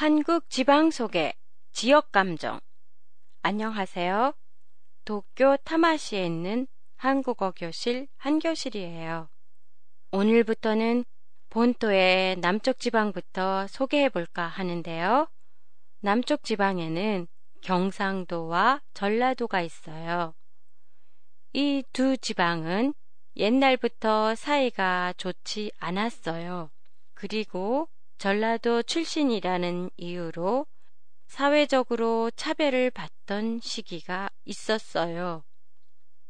한국 지방 소개 지역 감정 안녕하세요. 도쿄 타마시에 있는 한국어 교실 한교실이에요. 오늘부터는 본토의 남쪽 지방부터 소개해 볼까 하는데요. 남쪽 지방에는 경상도와 전라도가 있어요. 이 두 지방은 옛날부터 사이가 좋지 않았어요. 그리고 전라도 출신이라는 이유로 사회적으로 차별을 받던 시기가 있었어요.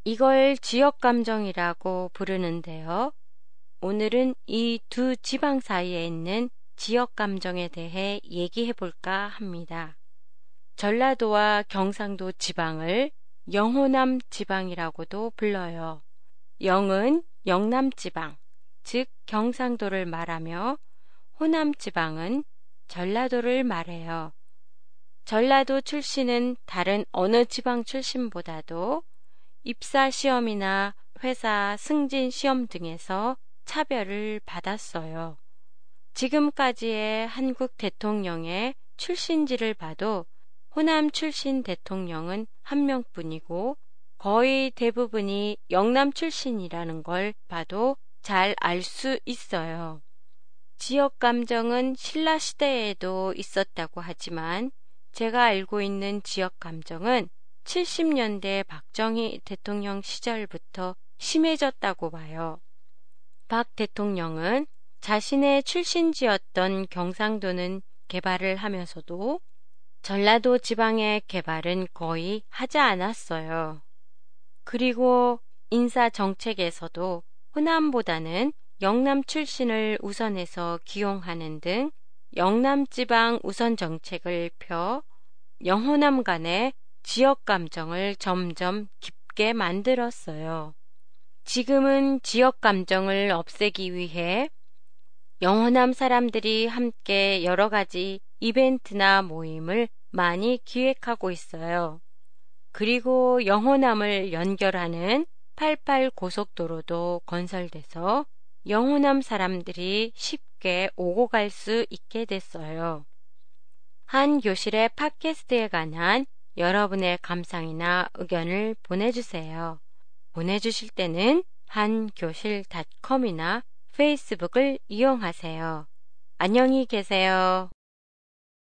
이걸 지역 감정이라고 부르는데요. 오늘은 이 두 지방 사이에 있는 지역 감정에 대해 얘기해 볼까 합니다. 전라도와 경상도 지방을 영호남 지방이라고도 불러요. 영은 영남 지방, 즉 경상도를 말하며 호남 지방은 전라도를 말해요. 전라도 출신은 다른 어느 지방 출신보다도 입사 시험이나 회사 승진 시험 등에서 차별을 받았어요. 지금까지의 한국 대통령의 출신지를 봐도 호남 출신 대통령은 한 명뿐이고 거의 대부분이 영남 출신이라는 걸 봐도 잘 알 수 있어요. 지역 감정은 신라 시대에도 있었다고 하지만 제가 알고 있는 지역 감정은 70년대 박정희 대통령 시절부터 심해졌다고 봐요. 박 대통령은 자신의 출신지였던 경상도는 개발을 하면서도 전라도 지방의 개발은 거의 하지 않았어요. 그리고 인사 정책에서도 호남보다는 영남 출신을 우선해서 기용하는 등 영남 지방 우선 정책을 펴 영호남 간의 지역 감정을 점점 깊게 만들었어요. 지금은 지역 감정을 없애기 위해 영호남 사람들이 함께 여러 가지 이벤트나 모임을 많이 기획하고 있어요. 그리고 영호남을 연결하는 88 고속도로도 건설돼서 영호남 사람들이 쉽게 오고 갈 수 있게 됐어요. 한 교실의 팟캐스트에 관한 여러분의 감상이나 의견을 보내주세요. 보내주실 때는 한교실닷컴이나 페이스북을 이용하세요. 안녕히 계세요.